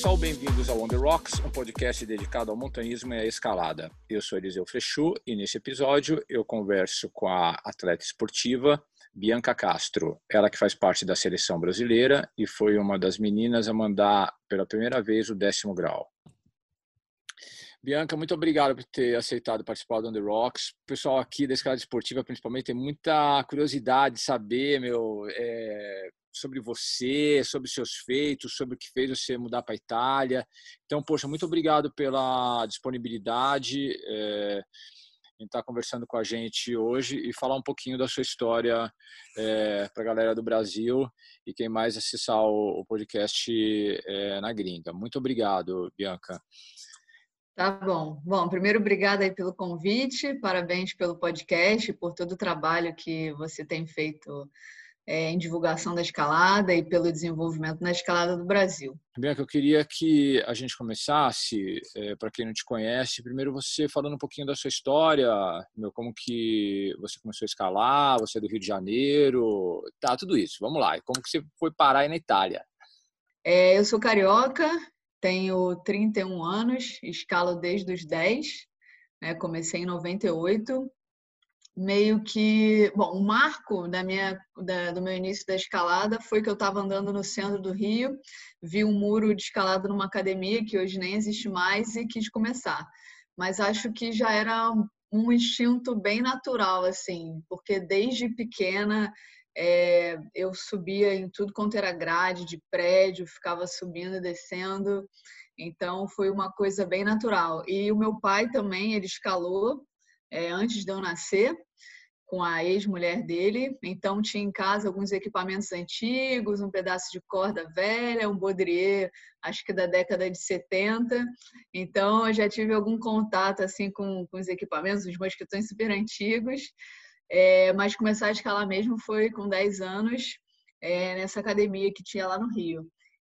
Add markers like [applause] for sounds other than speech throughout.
Pessoal, bem-vindos ao On The Rocks, um podcast dedicado ao montanhismo e à escalada. Eu sou Eliseu Frechu e nesse episódio eu converso com a atleta esportiva Bianca Castro, ela que faz parte da seleção brasileira e foi uma das meninas a mandar pela primeira vez o décimo grau. Bianca, muito obrigado por ter aceitado participar do On The Rocks. O pessoal aqui da escalada esportiva, principalmente, tem muita curiosidade de saber, meu, é, sobre você, sobre seus feitos, sobre o que fez você mudar para a Itália. Então, poxa, muito obrigado pela disponibilidade é, em estar conversando com a gente hoje e falar um pouquinho da sua história é, para a galera do Brasil e quem mais acessar o, o podcast é, na gringa. Muito obrigado, Bianca. Tá bom. Bom, primeiro, obrigada aí pelo convite, parabéns pelo podcast, por todo o trabalho que você tem feito é, em divulgação da escalada e pelo desenvolvimento na escalada do Brasil. Bianca, eu queria que a gente começasse, é, para quem não te conhece, primeiro você falando um pouquinho da sua história, meu, como que você começou a escalar, você é do Rio de Janeiro, tá, tudo isso, vamos lá. E como que você foi parar aí na Itália? É, eu sou carioca, tenho 31 anos, escalo desde os 10, né, comecei em 98, meio que, bom, o marco da minha, da, do meu início da escalada foi que eu estava andando no centro do Rio, vi um muro de escalada numa academia que hoje nem existe mais e quis começar. Mas acho que já era um instinto bem natural, assim, porque desde pequena é, eu subia em tudo quanto era grade de prédio, ficava subindo e descendo, então foi uma coisa bem natural. E o meu pai também, ele escalou é, antes de eu nascer, com a ex-mulher dele. Então, tinha em casa alguns equipamentos antigos, um pedaço de corda velha, um baudrier, acho que da década de 70. Então, eu já tive algum contato assim com, com os equipamentos, os mosquitões super antigos. É, mas começar a escalar mesmo foi com 10 anos, é, nessa academia que tinha lá no Rio.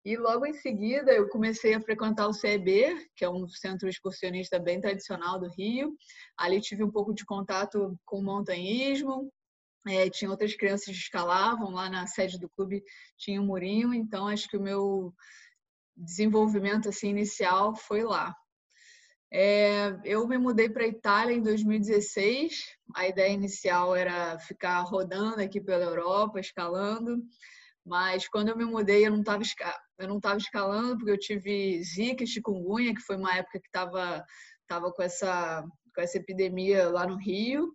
E logo em seguida eu comecei a frequentar o CEB, que é um centro excursionista bem tradicional do Rio. Ali tive um pouco de contato com o montanhismo. É, tinha outras crianças que escalavam lá na sede do clube, tinha um murinho. Então acho que o meu desenvolvimento assim inicial foi lá. É, eu me mudei para a Itália em 2016. A ideia inicial era ficar rodando aqui pela Europa, escalando. Mas quando eu me mudei, eu não estava eu não estava escalando porque eu tive zika, chikungunya, que foi uma época que estava tava com essa com essa epidemia lá no Rio.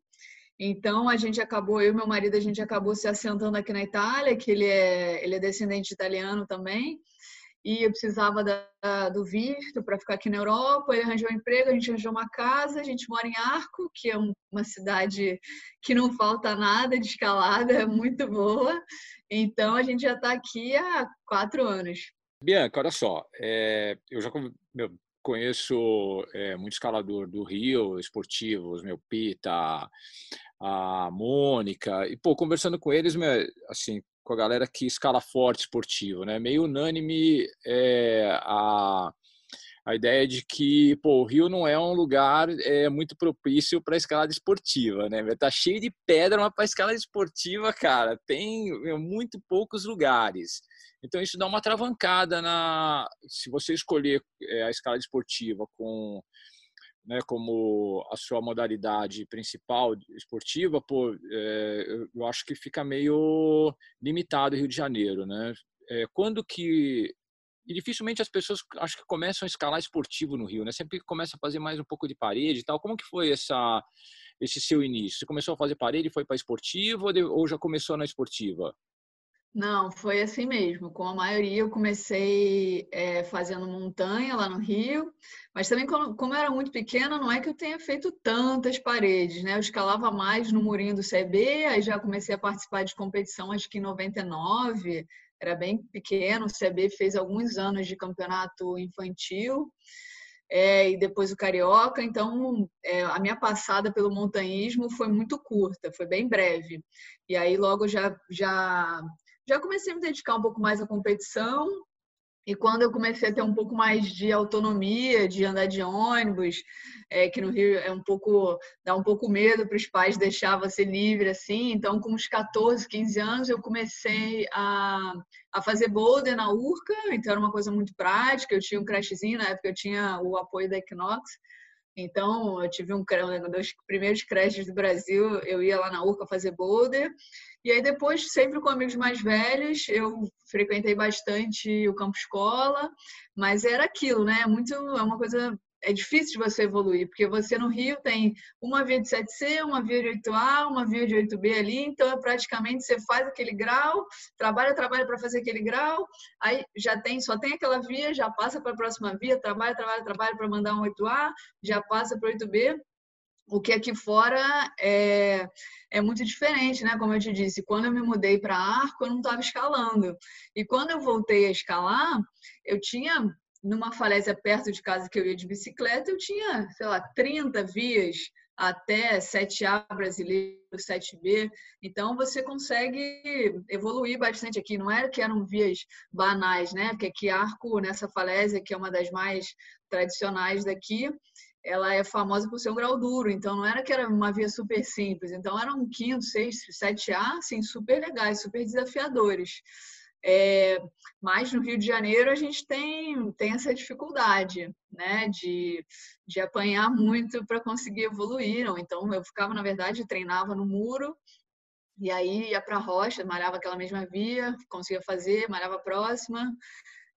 Então a gente acabou, eu e meu marido, a gente acabou se assentando aqui na Itália, que ele é ele é descendente de italiano também. E eu precisava da, do visto para ficar aqui na Europa. Ele arranjou um emprego, a gente arranjou uma casa. A gente mora em Arco, que é uma cidade que não falta nada de escalada, [laughs] é muito boa. Então, a gente já está aqui há quatro anos. Bianca, olha só, é, eu já meu, conheço é, muito escalador do Rio, esportivos, meu Pita, a Mônica, e pô, conversando com eles, meu, assim, com a galera que escala forte esportivo, né? Meio unânime é, a a ideia de que pô, o Rio não é um lugar é, muito propício para escalada esportiva, né? Tá cheio de pedra, mas para escalada esportiva, cara, tem muito poucos lugares. Então isso dá uma travancada na se você escolher é, a escalada esportiva com né, como a sua modalidade principal esportiva, pô, é, eu acho que fica meio limitado o Rio de Janeiro, né? É, quando que e dificilmente as pessoas acho que começam a escalar esportivo no Rio, né? Sempre começa a fazer mais um pouco de parede e tal. Como que foi essa esse seu início? Você começou a fazer parede, foi para esportiva ou já começou na esportiva? Não, foi assim mesmo. Com a maioria, eu comecei é, fazendo montanha lá no Rio, mas também, como, como eu era muito pequena, não é que eu tenha feito tantas paredes, né? Eu escalava mais no murinho do CB, aí já comecei a participar de competição, acho que em 99, era bem pequeno. O CB fez alguns anos de campeonato infantil. É, e depois o carioca. Então, é, a minha passada pelo montanhismo foi muito curta, foi bem breve. E aí logo já já já comecei a me dedicar um pouco mais à competição. E quando eu comecei a ter um pouco mais de autonomia, de andar de ônibus, é, que no Rio é um pouco dá um pouco medo para os pais deixar você livre assim. Então, com uns 14, 15 anos, eu comecei a, a fazer boulder na Urca. Então, era uma coisa muito prática. Eu tinha um crashzinho na época, eu tinha o apoio da Equinox. Então, eu tive um, um dos primeiros crashes do Brasil, eu ia lá na Urca fazer boulder. E aí depois, sempre com amigos mais velhos, eu frequentei bastante o campo escola, mas era aquilo, né? Muito, é uma coisa é difícil de você evoluir, porque você no Rio tem uma via de 7C, uma via de 8A, uma via de 8B ali, então é praticamente você faz aquele grau, trabalha, trabalha para fazer aquele grau, aí já tem, só tem aquela via, já passa para a próxima via, trabalha, trabalha, trabalha para mandar um 8A, já passa para 8B. O que aqui fora é, é muito diferente, né? Como eu te disse, quando eu me mudei para Arco, eu não estava escalando. E quando eu voltei a escalar, eu tinha numa falésia perto de casa que eu ia de bicicleta, eu tinha, sei lá, 30 vias até 7A brasileiro, 7B. Então você consegue evoluir bastante aqui. Não era que eram vias banais, né? Porque aqui Arco, nessa falésia, que é uma das mais tradicionais daqui, ela é famosa por ser um grau duro, então não era que era uma via super simples, então eram quinto, sexto, 7A, assim, super legais, super desafiadores. É, mas no Rio de Janeiro a gente tem, tem essa dificuldade, né, de, de apanhar muito para conseguir evoluir. Então eu ficava, na verdade, treinava no muro e aí ia para a rocha, malhava aquela mesma via, conseguia fazer, malhava próxima.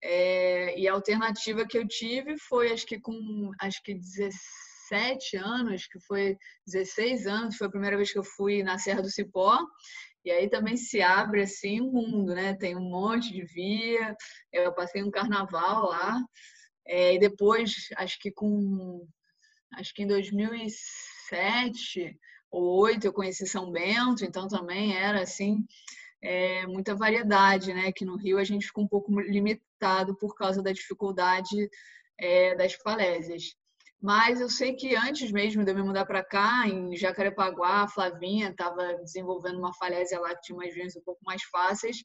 É, e a alternativa que eu tive foi, acho que com acho que 17 anos, que foi 16 anos, foi a primeira vez que eu fui na Serra do Cipó. E aí também se abre assim um mundo, né? Tem um monte de via. Eu passei um carnaval lá. É, e depois, acho que com acho que em 2007 ou 2008 eu conheci São Bento, então também era assim é, muita variedade, né? Que no Rio a gente ficou um pouco limitado por causa da dificuldade é, das falésias. Mas eu sei que antes mesmo de eu me mudar para cá, em Jacarepaguá, a Flavinha estava desenvolvendo uma falésia lá que tinha umas vinhas um pouco mais fáceis,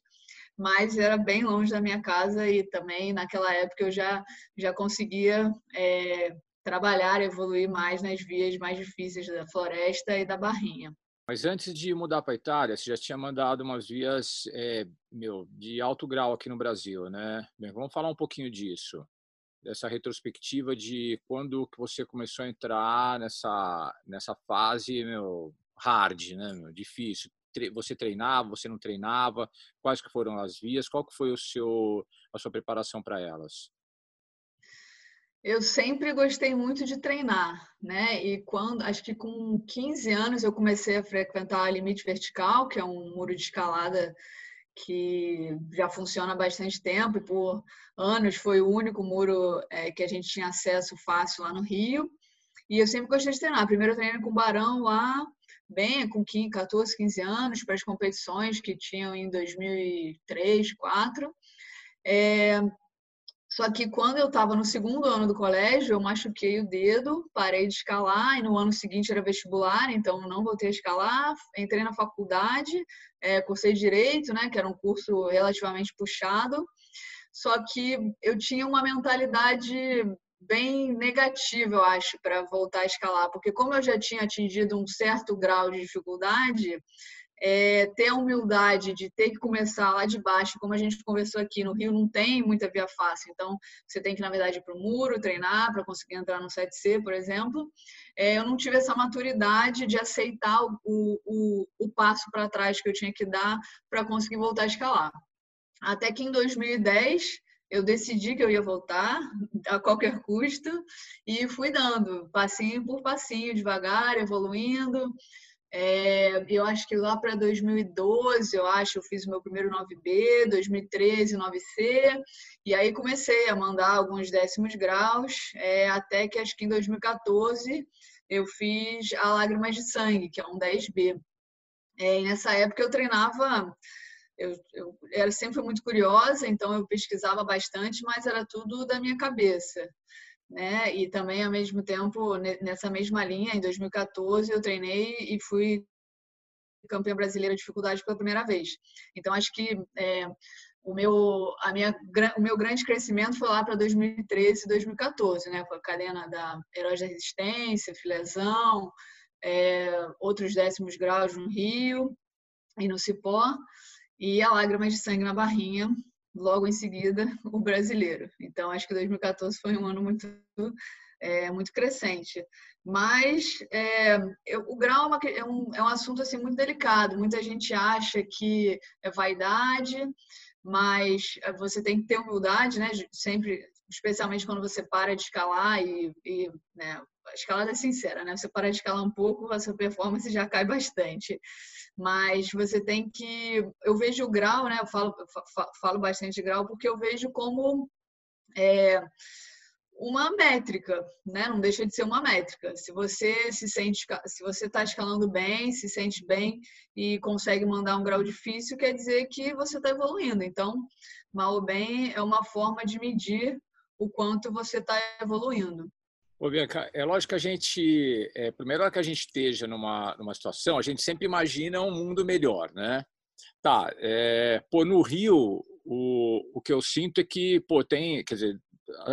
mas era bem longe da minha casa e também naquela época eu já, já conseguia é, trabalhar, evoluir mais nas vias mais difíceis da floresta e da barrinha. Mas antes de mudar para a Itália, você já tinha mandado umas vias é, meu, de alto grau aqui no Brasil, né? Bem, vamos falar um pouquinho disso dessa retrospectiva de quando que você começou a entrar nessa nessa fase meu hard né meu, difícil. Você treinava você não treinava? Quais que foram as vias? Qual que foi o seu a sua preparação para elas? Eu sempre gostei muito de treinar, né? E quando, acho que com 15 anos eu comecei a frequentar a Limite Vertical, que é um muro de escalada que já funciona há bastante tempo e por anos foi o único muro é, que a gente tinha acesso fácil lá no Rio. E eu sempre gostei de treinar. Primeiro eu treinei com o Barão lá, bem, com 15, 14, 15 anos, para as competições que tinham em 2003, 2004. É, só que quando eu estava no segundo ano do colégio, eu machuquei o dedo, parei de escalar, e no ano seguinte era vestibular, então não voltei a escalar. Entrei na faculdade, é, cursei direito, né, que era um curso relativamente puxado. Só que eu tinha uma mentalidade bem negativa, eu acho, para voltar a escalar, porque como eu já tinha atingido um certo grau de dificuldade, é, ter a humildade de ter que começar lá de baixo, como a gente conversou aqui, no Rio não tem muita via fácil, então você tem que, na verdade, ir para o muro, treinar para conseguir entrar no 7C, por exemplo. É, eu não tive essa maturidade de aceitar o, o, o passo para trás que eu tinha que dar para conseguir voltar a escalar. Até que em 2010 eu decidi que eu ia voltar a qualquer custo e fui dando passinho por passinho, devagar, evoluindo. É, eu acho que lá para 2012, eu acho, eu fiz o meu primeiro 9B, 2013, 9C, e aí comecei a mandar alguns décimos graus, é, até que acho que em 2014 eu fiz a Lágrimas de Sangue, que é um 10B. É, e nessa época eu treinava, eu, eu era sempre muito curiosa, então eu pesquisava bastante, mas era tudo da minha cabeça né? E também ao mesmo tempo nessa mesma linha, em 2014 eu treinei e fui campeã brasileira de dificuldade pela primeira vez. Então acho que é, o meu a minha o meu grande crescimento foi lá para 2013 2014, né? Com a cadena da Heróis da Resistência, Filezão, é, outros décimos graus no Rio e no Cipó e a Lágrimas de Sangue na Barrinha, logo em seguida [laughs] o brasileiro. Então acho que 2014 foi um ano muito é, muito crescente. Mas é, eu, o grau é, é, um, é um assunto assim muito delicado. Muita gente acha que é vaidade, mas você tem que ter humildade, né? Sempre, especialmente quando você para de escalar e, e né, a escalada é sincera, né? Você para de escalar um pouco, a sua performance já cai bastante mas você tem que. Eu vejo o grau, né? Eu falo, falo bastante de grau porque eu vejo como é, uma métrica, né? Não deixa de ser uma métrica. Se você se sente, se você está escalando bem, se sente bem e consegue mandar um grau difícil, quer dizer que você está evoluindo. Então, mal ou bem é uma forma de medir o quanto você está evoluindo. Ô, Bianca, é lógico que a gente, é, primeiro que a gente esteja numa, numa situação, a gente sempre imagina um mundo melhor, né? Tá, é, pô, no Rio, o, o que eu sinto é que, pô, tem, quer dizer,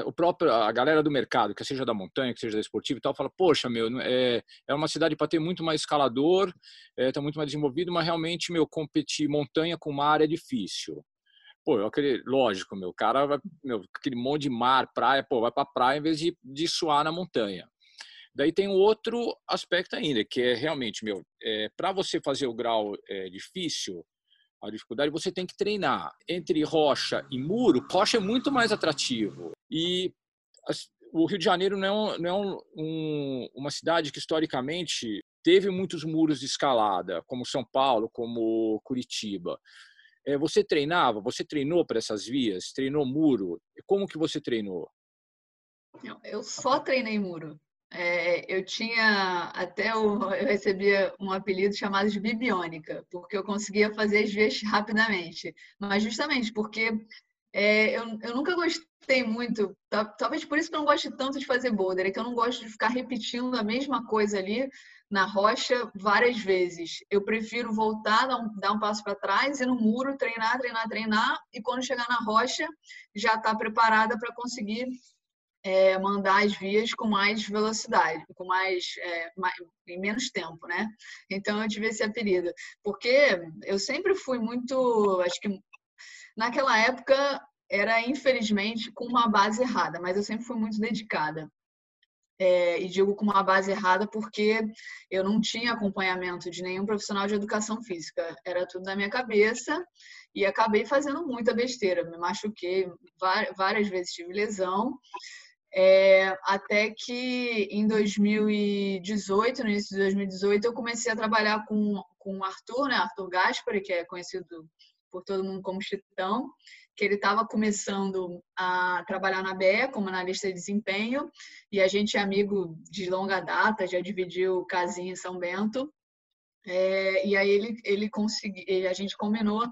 o próprio, a galera do mercado, que seja da montanha, que seja da esportiva e tal, fala, poxa, meu, é, é uma cidade para ter muito mais escalador, está é, tá muito mais desenvolvido, mas realmente, meu, competir montanha com mar é difícil. Pô, lógico, meu, cara vai, meu, aquele monte de mar, praia, pô, vai pra praia em vez de, de suar na montanha. Daí tem outro aspecto ainda, que é realmente, meu, é, para você fazer o grau é, difícil, a dificuldade, você tem que treinar. Entre rocha e muro, rocha é muito mais atrativo. E o Rio de Janeiro não é, um, não é um, um, uma cidade que historicamente teve muitos muros de escalada, como São Paulo, como Curitiba. É, você treinava? Você treinou para essas vias? Treinou muro? Como que você treinou? Eu só treinei muro. É, eu tinha até o, eu recebia um apelido chamado de bibiônica, porque eu conseguia fazer as vias rapidamente. Mas justamente porque é, eu, eu nunca gostei muito, talvez por isso que eu não gosto tanto de fazer boulder, é que eu não gosto de ficar repetindo a mesma coisa ali na rocha várias vezes. Eu prefiro voltar, dar um, dar um passo para trás e no muro treinar, treinar, treinar e quando chegar na rocha já está preparada para conseguir é, mandar as vias com mais velocidade, com mais, é, mais, em menos tempo, né? Então eu tive esse apelido, porque eu sempre fui muito, acho que naquela época era infelizmente com uma base errada, mas eu sempre fui muito dedicada é, e digo com uma base errada porque eu não tinha acompanhamento de nenhum profissional de educação física. Era tudo na minha cabeça e acabei fazendo muita besteira. Me machuquei várias vezes, tive lesão. É, até que em 2018, no início de 2018, eu comecei a trabalhar com, com o Arthur, né? Arthur Gaspari, que é conhecido por todo mundo como Chitão, que ele estava começando a trabalhar na BE como analista de desempenho e a gente é amigo de longa data, já dividiu casinha em São Bento. É, e aí ele, ele conseguiu, a gente combinou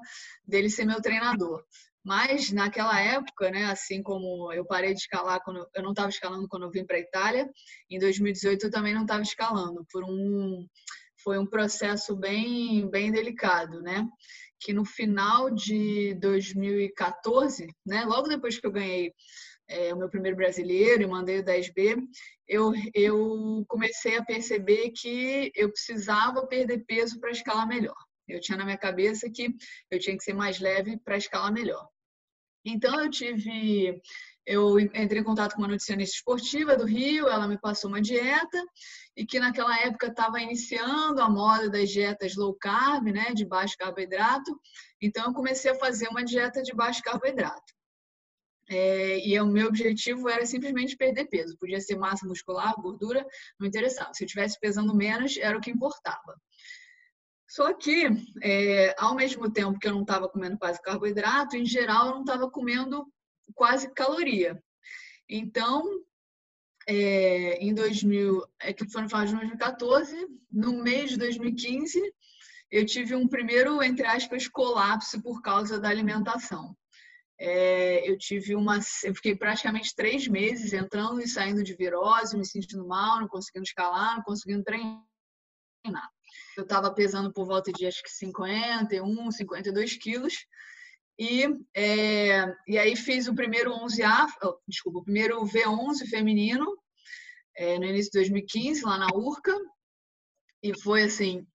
dele ser meu treinador. Mas naquela época, né, assim como eu parei de escalar quando eu não estava escalando quando eu vim para a Itália, em 2018 eu também não estava escalando por um foi um processo bem bem delicado, né? Que no final de 2014, né, logo depois que eu ganhei é, o meu primeiro brasileiro e mandei o 10B, eu, eu comecei a perceber que eu precisava perder peso para escalar melhor. Eu tinha na minha cabeça que eu tinha que ser mais leve para escalar melhor. Então eu tive eu entrei em contato com uma nutricionista esportiva do Rio, ela me passou uma dieta e que naquela época estava iniciando a moda das dietas low carb, né, de baixo carboidrato. Então eu comecei a fazer uma dieta de baixo carboidrato. É, e o meu objetivo era simplesmente perder peso. Podia ser massa muscular, gordura, não interessava. Se eu estivesse pesando menos, era o que importava. Só que, é, ao mesmo tempo que eu não estava comendo quase carboidrato, em geral eu não estava comendo quase caloria. Então, é, em 2000, é que foi no final de 2014, no mês de 2015, eu tive um primeiro, entre aspas, colapso por causa da alimentação. É, eu tive uma, eu fiquei praticamente três meses entrando e saindo de virose, me sentindo mal, não conseguindo escalar, não conseguindo treinar. Eu estava pesando por volta de acho que 51, 52 quilos. E, é, e aí fiz o primeiro 11A, desculpa, o primeiro V11 feminino é, no início de 2015, lá na URCA. E foi assim,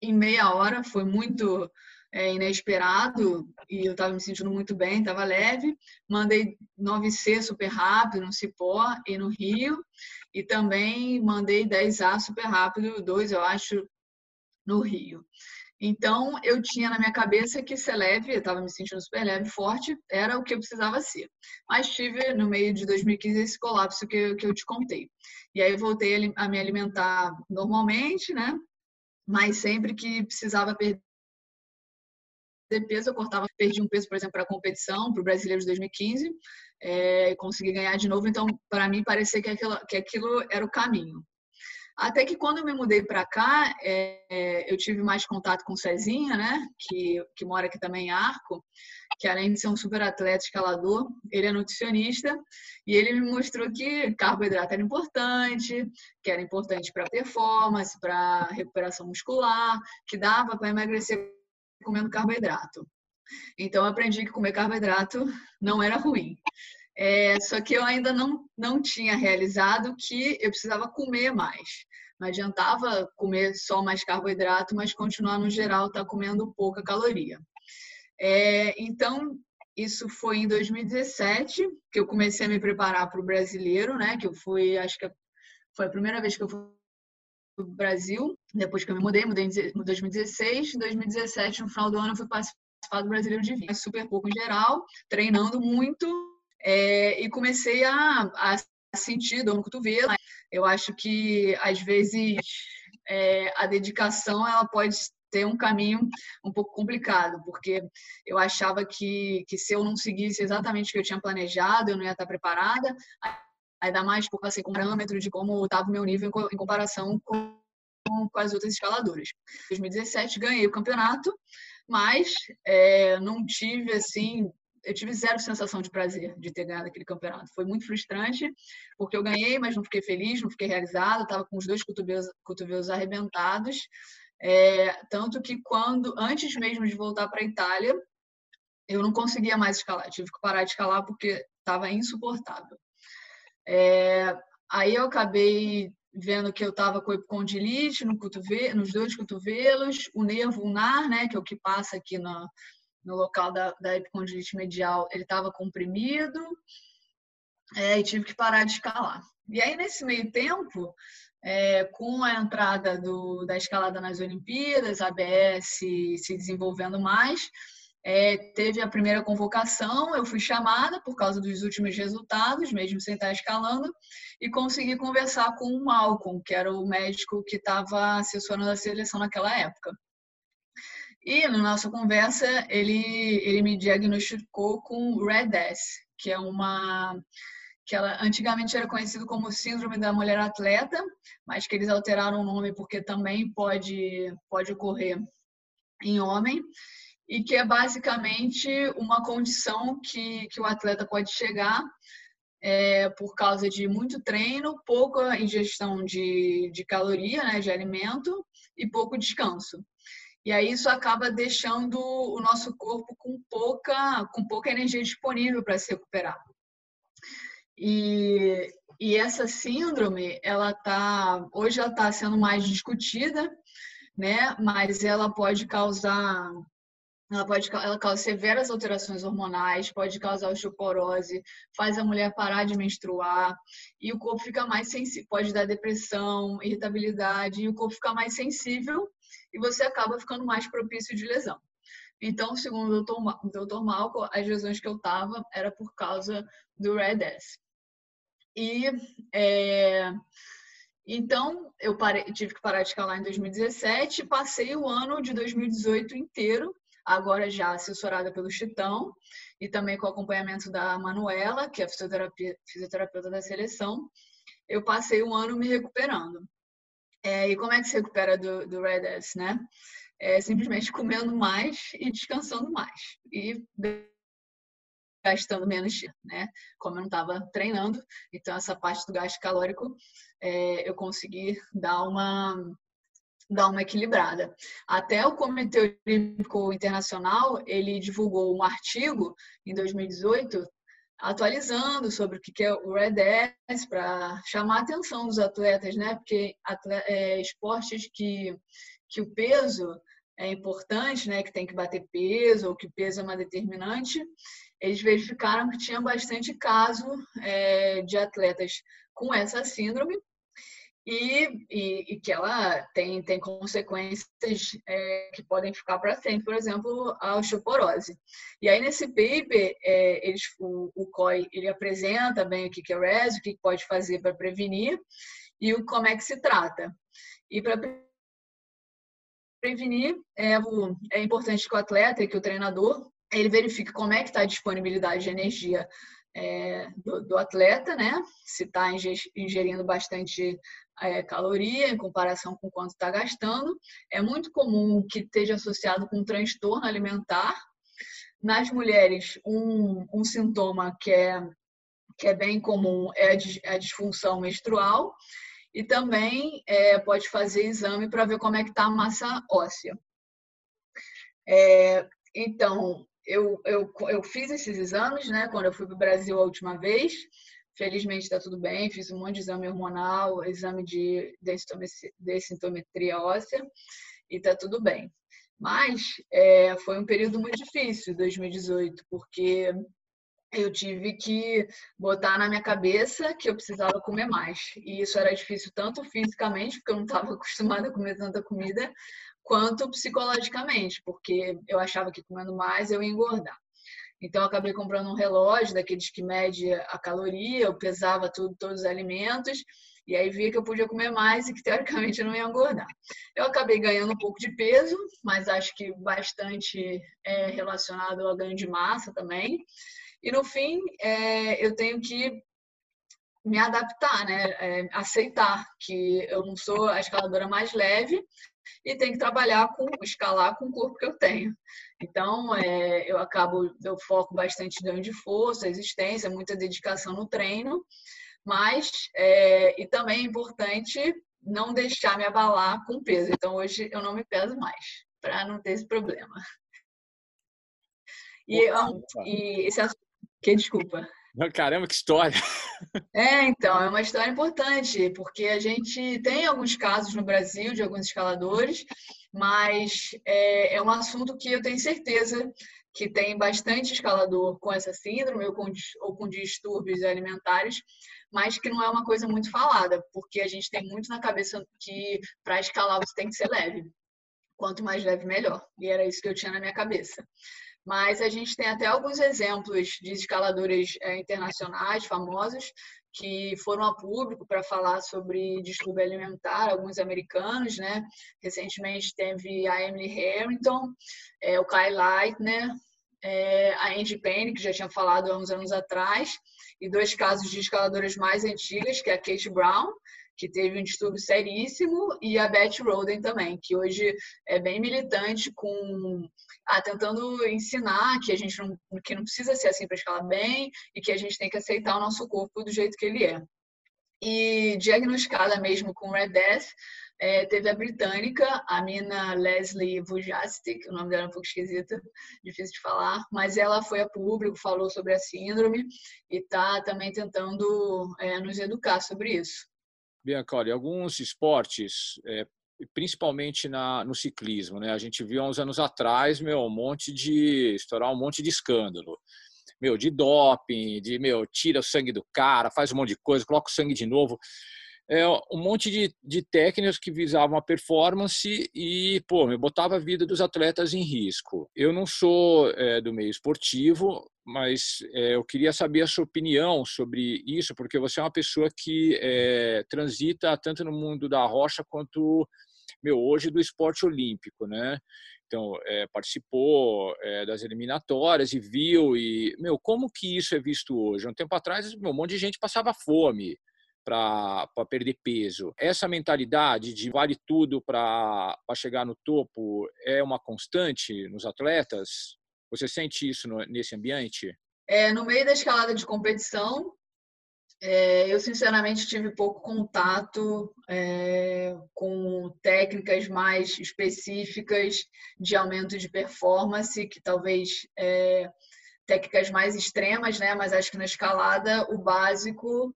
em meia hora, foi muito é, inesperado e eu estava me sentindo muito bem, estava leve. Mandei 9C super rápido no Cipó e no Rio. E também mandei 10A super rápido, dois eu acho, no Rio. Então, eu tinha na minha cabeça que ser leve, eu estava me sentindo super leve, forte, era o que eu precisava ser. Mas tive, no meio de 2015, esse colapso que, que eu te contei. E aí, voltei a me alimentar normalmente, né? Mas sempre que precisava perder peso, eu cortava, perdi um peso, por exemplo, para a competição, para o Brasileiro de 2015, é, consegui ganhar de novo. Então, para mim, parecia que aquilo, que aquilo era o caminho. Até que quando eu me mudei para cá, é, eu tive mais contato com Cezinha, né? Que, que mora aqui também em Arco, que além de ser um super atleta escalador, ele é nutricionista e ele me mostrou que carboidrato era importante, que era importante para performance, para recuperação muscular, que dava para emagrecer comendo carboidrato. Então eu aprendi que comer carboidrato não era ruim. É, só que eu ainda não, não tinha realizado que eu precisava comer mais. Não adiantava comer só mais carboidrato, mas continuar no geral tá comendo pouca caloria. É, então, isso foi em 2017 que eu comecei a me preparar para o brasileiro, né? Que eu fui, acho que foi a primeira vez que eu fui para o Brasil, depois que eu me mudei, mudei em 2016. Em 2017, no final do ano, eu fui participar do Brasileiro de Vinho, super pouco em geral, treinando muito é, e comecei a, a sentir dor no cotovelo. Eu acho que, às vezes, é, a dedicação ela pode ter um caminho um pouco complicado, porque eu achava que, que se eu não seguisse exatamente o que eu tinha planejado, eu não ia estar preparada, ainda mais por passei com parâmetro de como estava o meu nível em comparação com, com as outras escaladoras. Em 2017 ganhei o campeonato, mas é, não tive assim eu tive zero sensação de prazer de ter ganhado aquele campeonato. Foi muito frustrante, porque eu ganhei, mas não fiquei feliz, não fiquei realizada, estava com os dois cotovelos, cotovelos arrebentados. É, tanto que quando, antes mesmo de voltar para a Itália, eu não conseguia mais escalar. Tive que parar de escalar porque estava insuportável. É, aí eu acabei vendo que eu estava com epicondilite no cotovelo, nos dois cotovelos, o nervo ulnar, né, que é o que passa aqui na, no local da, da epicondilite medial, ele estava comprimido é, e tive que parar de escalar. E aí, nesse meio tempo, é, com a entrada do, da escalada nas Olimpíadas, a ABS se desenvolvendo mais, é, teve a primeira convocação, eu fui chamada por causa dos últimos resultados, mesmo sem estar escalando, e consegui conversar com o Malcolm, que era o médico que estava assessorando a seleção naquela época. E na nossa conversa, ele, ele me diagnosticou com RED-S, que é uma que ela antigamente era conhecido como síndrome da mulher atleta, mas que eles alteraram o nome porque também pode pode ocorrer em homem e que é basicamente uma condição que, que o atleta pode chegar é, por causa de muito treino, pouca ingestão de, de caloria, né, de alimento e pouco descanso. E aí isso acaba deixando o nosso corpo com pouca, com pouca energia disponível para se recuperar. E, e essa síndrome, ela tá, hoje ela está sendo mais discutida, né? Mas ela pode causar ela pode ela causa severas alterações hormonais, pode causar osteoporose, faz a mulher parar de menstruar e o corpo fica mais sensível, pode dar depressão, irritabilidade e o corpo fica mais sensível e você acaba ficando mais propício de lesão. Então, segundo o Dr. Dr. Malcolm, as lesões que eu tava era por causa do Red S. E é, então eu parei, tive que parar de escalar em 2017 e passei o ano de 2018 inteiro, agora já assessorada pelo Chitão e também com o acompanhamento da Manuela, que é fisioterapeuta da seleção, eu passei um ano me recuperando. É, e como é que se recupera do, do Red S, né? É simplesmente comendo mais e descansando mais. E gastando menos, né? Como eu não estava treinando, então essa parte do gasto calórico é, eu consegui dar uma dar uma equilibrada. Até o Comitê Olímpico Internacional ele divulgou um artigo em 2018 atualizando sobre o que é o Red para chamar a atenção dos atletas, né? Porque atleta, é, esportes que que o peso é importante, né? Que tem que bater peso ou que o peso é uma determinante eles verificaram que tinha bastante caso é, de atletas com essa síndrome e, e, e que ela tem, tem consequências é, que podem ficar para sempre, por exemplo, a osteoporose. E aí, nesse paper, é, eles, o, o COI ele apresenta bem o que é o RES, o que pode fazer para prevenir e o, como é que se trata. E para prevenir, é, é importante que o atleta e que o treinador ele verifica como é que está a disponibilidade de energia é, do, do, atleta, né? Se está ingerindo bastante é, caloria em comparação com quanto está gastando. É muito comum que esteja associado com transtorno alimentar. Nas mulheres, um, um sintoma que é, que é bem comum é a disfunção menstrual. E também é, pode fazer exame para ver como é que está a massa óssea. É, então, eu, eu, eu fiz esses exames, né? Quando eu fui para o Brasil a última vez. Felizmente está tudo bem. Fiz um monte de exame hormonal, exame de densitometria óssea e está tudo bem. Mas é, foi um período muito difícil, 2018, porque eu tive que botar na minha cabeça que eu precisava comer mais. E isso era difícil tanto fisicamente, porque eu não estava [laughs] acostumada a comer tanta comida, quanto psicologicamente, porque eu achava que comendo mais eu ia engordar. Então, acabei comprando um relógio daqueles que mede a caloria, eu pesava tudo, todos os alimentos, e aí via que eu podia comer mais e que teoricamente eu não ia engordar. Eu acabei ganhando um pouco de peso, mas acho que bastante é, relacionado ao ganho de massa também. E no fim, é, eu tenho que me adaptar, né? É, aceitar que eu não sou a escaladora mais leve, e tem que trabalhar com escalar com o corpo que eu tenho. Então, é, eu acabo, eu foco bastante em ganho de força, existência, muita dedicação no treino, mas é, e também é importante não deixar me abalar com peso. Então, hoje eu não me peso mais, para não ter esse problema. E, e esse assunto, que desculpa. [laughs] Caramba, que história! É, então, é uma história importante, porque a gente tem alguns casos no Brasil de alguns escaladores, mas é, é um assunto que eu tenho certeza que tem bastante escalador com essa síndrome ou com, ou com distúrbios alimentares, mas que não é uma coisa muito falada, porque a gente tem muito na cabeça que para escalar você tem que ser leve. Quanto mais leve, melhor. E era isso que eu tinha na minha cabeça. Mas a gente tem até alguns exemplos de escaladores é, internacionais famosos que foram a público para falar sobre distúrbio alimentar, alguns americanos, né? Recentemente teve a Emily Harrington, é, o Kyle Leitner, é, a Angie Payne, que já tinha falado há uns anos atrás, e dois casos de escaladoras mais antigas, que é a Kate Brown que teve um distúrbio seríssimo, e a Beth Roden também, que hoje é bem militante com ah, tentando ensinar que a gente não, que não precisa ser assim para escalar bem e que a gente tem que aceitar o nosso corpo do jeito que ele é. E diagnosticada mesmo com Red Death, é, teve a britânica, a mina Leslie Vujastik, o nome dela é um pouco esquisito, [laughs] difícil de falar, mas ela foi a público, falou sobre a síndrome e está também tentando é, nos educar sobre isso. Bianca, olha, alguns esportes, é, principalmente na, no ciclismo, né? A gente viu há uns anos atrás, meu, um monte de estourar um monte de escândalo, meu, de doping, de meu, tira o sangue do cara, faz um monte de coisa, coloca o sangue de novo. É, um monte de, de técnicas que visavam a performance e, pô, me botava a vida dos atletas em risco. Eu não sou é, do meio esportivo, mas é, eu queria saber a sua opinião sobre isso, porque você é uma pessoa que é, transita tanto no mundo da rocha quanto, meu, hoje do esporte olímpico, né? Então, é, participou é, das eliminatórias e viu e, meu, como que isso é visto hoje? Um tempo atrás, meu, um monte de gente passava fome, para perder peso. Essa mentalidade de vale tudo para chegar no topo é uma constante nos atletas? Você sente isso no, nesse ambiente? É, no meio da escalada de competição, é, eu sinceramente tive pouco contato é, com técnicas mais específicas de aumento de performance, que talvez é, técnicas mais extremas, né? Mas acho que na escalada o básico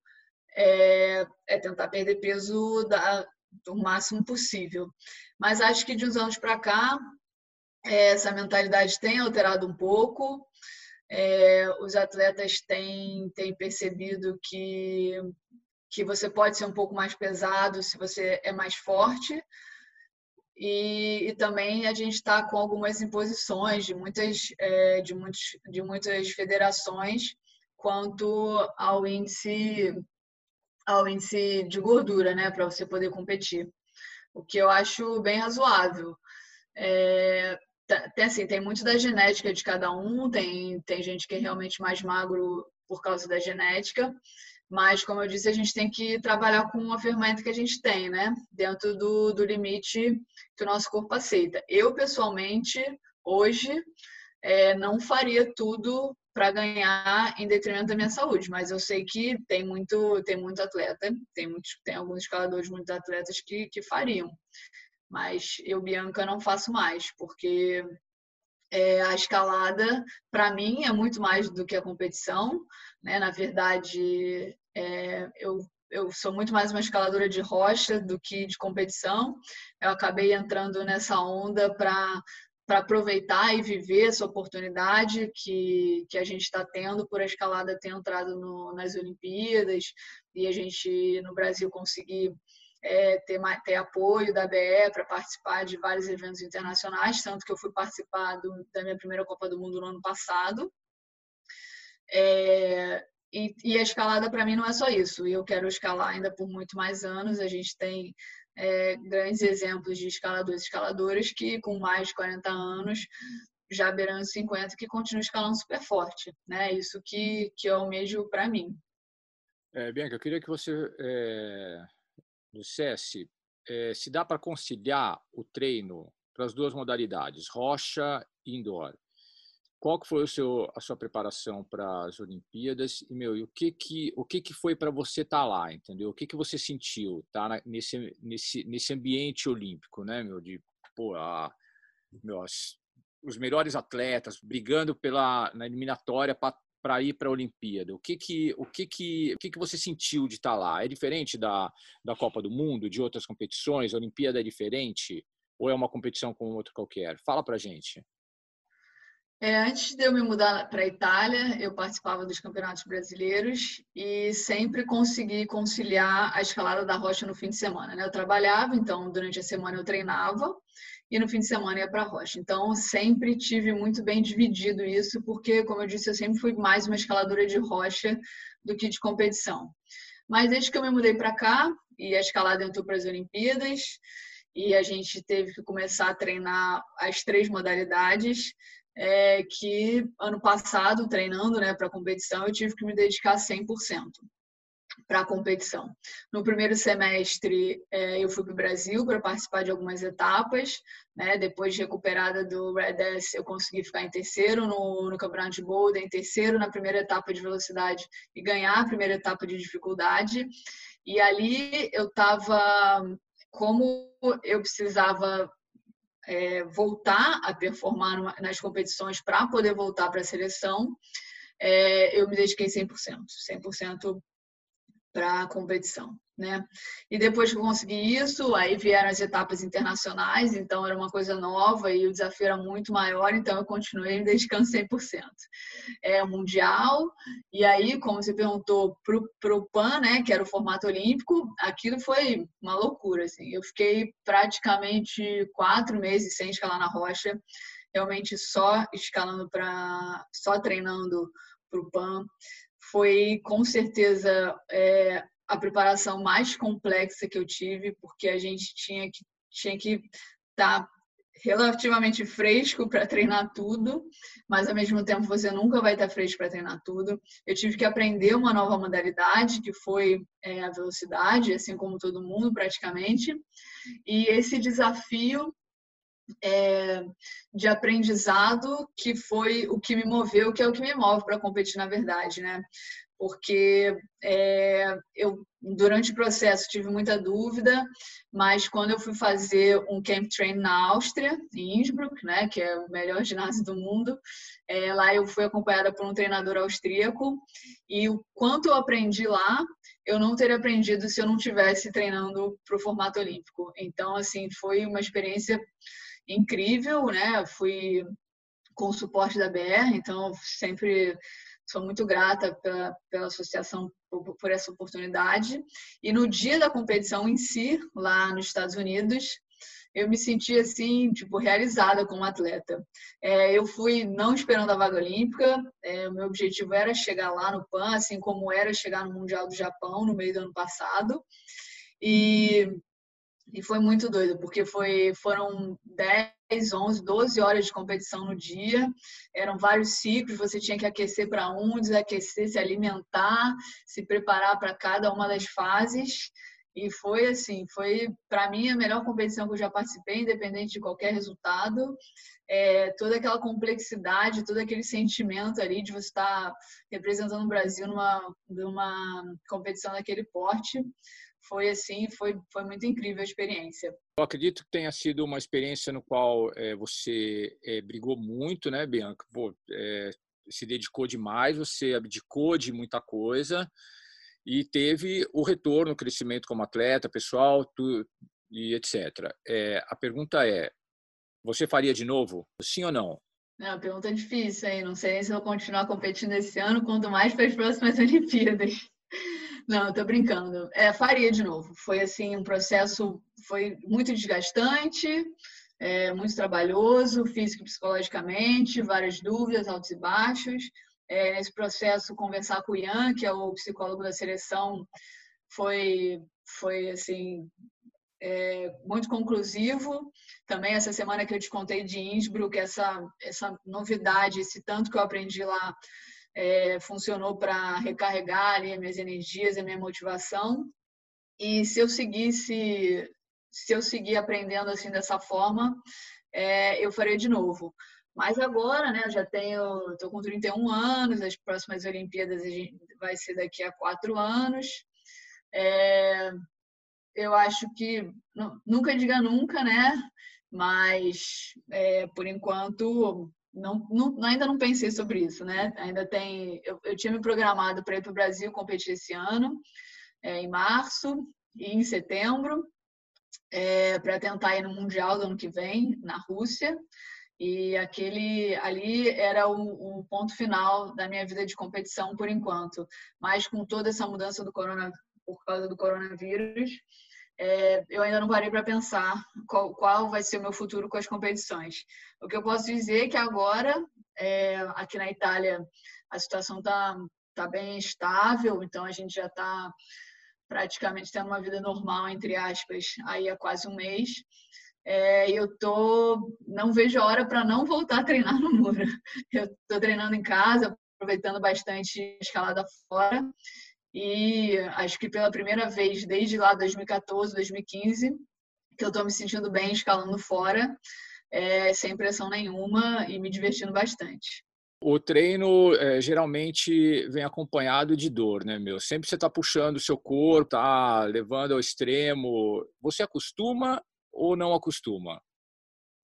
é, é tentar perder peso da, do máximo possível. Mas acho que de uns anos para cá, é, essa mentalidade tem alterado um pouco. É, os atletas têm, têm percebido que, que você pode ser um pouco mais pesado se você é mais forte. E, e também a gente está com algumas imposições de muitas, é, de, muitos, de muitas federações quanto ao índice ao índice de gordura, né, para você poder competir. O que eu acho bem razoável. É, tem, assim, tem muito da genética de cada um, tem, tem gente que é realmente mais magro por causa da genética, mas, como eu disse, a gente tem que trabalhar com a ferramenta que a gente tem, né? Dentro do, do limite que o nosso corpo aceita. Eu, pessoalmente, hoje, é, não faria tudo para ganhar em detrimento da minha saúde, mas eu sei que tem muito, tem muito atleta, tem, muitos, tem alguns escaladores, muitos atletas que, que fariam. Mas eu, Bianca, não faço mais, porque é, a escalada, para mim, é muito mais do que a competição. Né? Na verdade, é, eu, eu sou muito mais uma escaladora de rocha do que de competição. Eu acabei entrando nessa onda para para aproveitar e viver essa oportunidade que, que a gente está tendo por a escalada ter entrado no, nas Olimpíadas e a gente no Brasil conseguir é, ter, ter apoio da BE para participar de vários eventos internacionais, tanto que eu fui participar do, da minha primeira Copa do Mundo no ano passado. É, e, e, a escalada para mim não é só isso. Eu quero escalar ainda por muito mais anos. A gente tem é, grandes exemplos de escaladores e escaladoras que, com mais de 40 anos, já beirando 50, que continuam escalando super forte. Né? Isso que, que eu almejo para mim. É, Bianca, eu queria que você é, dissesse é, se dá para conciliar o treino para as duas modalidades, rocha e indoor qual que foi seu, a sua preparação para as Olimpíadas e meu, e o que que o que que foi para você estar tá lá, entendeu? O que que você sentiu, tá nesse nesse nesse ambiente olímpico, né, meu, de pô, a, meu, os melhores atletas brigando pela na eliminatória para ir para a Olimpíada. O que que o que que o que que você sentiu de estar tá lá? É diferente da da Copa do Mundo, de outras competições? A Olimpíada é diferente ou é uma competição como outra qualquer? Fala para gente. É, antes de eu me mudar para a Itália, eu participava dos campeonatos brasileiros e sempre consegui conciliar a escalada da rocha no fim de semana. Né? Eu trabalhava, então durante a semana eu treinava e no fim de semana ia para a rocha. Então sempre tive muito bem dividido isso, porque, como eu disse, eu sempre fui mais uma escaladora de rocha do que de competição. Mas desde que eu me mudei para cá e a escalada entrou para as Olimpíadas, e a gente teve que começar a treinar as três modalidades é, que ano passado, treinando né, para a competição, eu tive que me dedicar 100% para a competição. No primeiro semestre, é, eu fui para o Brasil para participar de algumas etapas. Né? Depois de recuperada do Red S, eu consegui ficar em terceiro no, no Campeonato de Boulder, em terceiro na primeira etapa de velocidade e ganhar a primeira etapa de dificuldade. E ali eu estava, como eu precisava é, voltar a performar nas competições para poder voltar para a seleção, é, eu me dediquei 100%, 100% para a competição. Né? E depois que eu consegui isso, aí vieram as etapas internacionais, então era uma coisa nova e o desafio era muito maior, então eu continuei me dedicando 100%. É mundial, e aí, como você perguntou, para o PAN, né, que era o formato olímpico, aquilo foi uma loucura, assim. Eu fiquei praticamente quatro meses sem escalar na rocha, realmente só escalando para, só treinando para o PAN. Foi com certeza é, a preparação mais complexa que eu tive, porque a gente tinha que tinha que estar tá relativamente fresco para treinar tudo, mas ao mesmo tempo você nunca vai estar tá fresco para treinar tudo. Eu tive que aprender uma nova modalidade, que foi é, a velocidade, assim como todo mundo praticamente. E esse desafio é, de aprendizado que foi o que me moveu, que é o que me move para competir na verdade, né? porque é, eu durante o processo tive muita dúvida, mas quando eu fui fazer um camp train na Áustria, em Innsbruck, né, que é o melhor ginásio do mundo, é, lá eu fui acompanhada por um treinador austríaco e o quanto eu aprendi lá, eu não teria aprendido se eu não tivesse treinando para o formato olímpico. Então, assim, foi uma experiência incrível, né? Fui com o suporte da BR, então sempre Sou muito grata pela, pela associação por, por, essa oportunidade. E no dia da competição em si, lá nos Estados Unidos, eu me senti assim, tipo, realizada como atleta. É, eu fui não esperando a vaga olímpica, é, o meu objetivo era chegar lá no PAN, assim como era chegar no Mundial do Japão no meio do ano passado. E e foi muito doido, porque foi, foram 10, 11, 12 horas de competição no dia. Eram vários ciclos, você tinha que aquecer para um, desaquecer, se alimentar, se preparar para cada uma das fases. E foi assim, foi para mim a melhor competição que eu já participei, independente de qualquer resultado. É, toda aquela complexidade, todo aquele sentimento ali de você estar representando o Brasil numa, numa competição daquele porte foi assim, foi, foi muito incrível a experiência. Eu acredito que tenha sido uma experiência no qual é, você é, brigou muito, né, Bianca? Pô, é, se dedicou demais, você abdicou de muita coisa e teve o retorno, o crescimento como atleta, pessoal, tu, e etc. a pergunta é: você faria de novo? Sim ou não? Não, pergunta é difícil, hein? Não sei se vou continuar competindo esse ano, quanto mais para as próximas [laughs] Olimpíadas. Não, tô brincando. É, faria de novo. Foi assim um processo, foi muito desgastante, é, muito trabalhoso, físico e psicologicamente, várias dúvidas, altos e baixos. É, nesse processo, conversar com o Ian, que é o psicólogo da seleção, foi, foi assim é, muito conclusivo. Também essa semana que eu te contei de Innsbruck, essa, essa novidade, esse tanto que eu aprendi lá, é, funcionou para recarregar ali as minhas energias, a minha motivação. E se eu seguisse, se eu seguir aprendendo assim dessa forma, é, eu farei de novo. Mas agora, né, eu já tenho, estou com 31 anos, as próximas Olimpíadas vai ser daqui a quatro anos. É, eu acho que nunca diga nunca, né? Mas é, por enquanto não, não, ainda não pensei sobre isso, né? Ainda tem. Eu, eu tinha me programado para ir para o Brasil competir esse ano, é, em março e em setembro, é, para tentar ir no Mundial do ano que vem, na Rússia. E aquele ali era o, o, ponto final da minha vida de competição por enquanto. Mas com toda essa mudança do corona, por causa do coronavírus, é, eu ainda não parei para pensar qual, qual, vai ser o meu futuro com as competições. O que eu posso dizer é que agora, é, aqui na Itália, a situação está tá bem estável, então a gente já está praticamente tendo uma vida normal, entre aspas, aí há quase um mês. É, eu tô, não vejo a hora para não voltar a treinar no muro. [laughs] Eu estou treinando em casa, aproveitando bastante escalada fora e acho que pela primeira vez desde lá 2014, 2015, que eu estou me sentindo bem escalando fora, é, sem pressão nenhuma e me divertindo bastante. O treino é, geralmente vem acompanhado de dor, né, meu? Sempre você está puxando o seu corpo, tá levando ao extremo. Você acostuma ou não acostuma?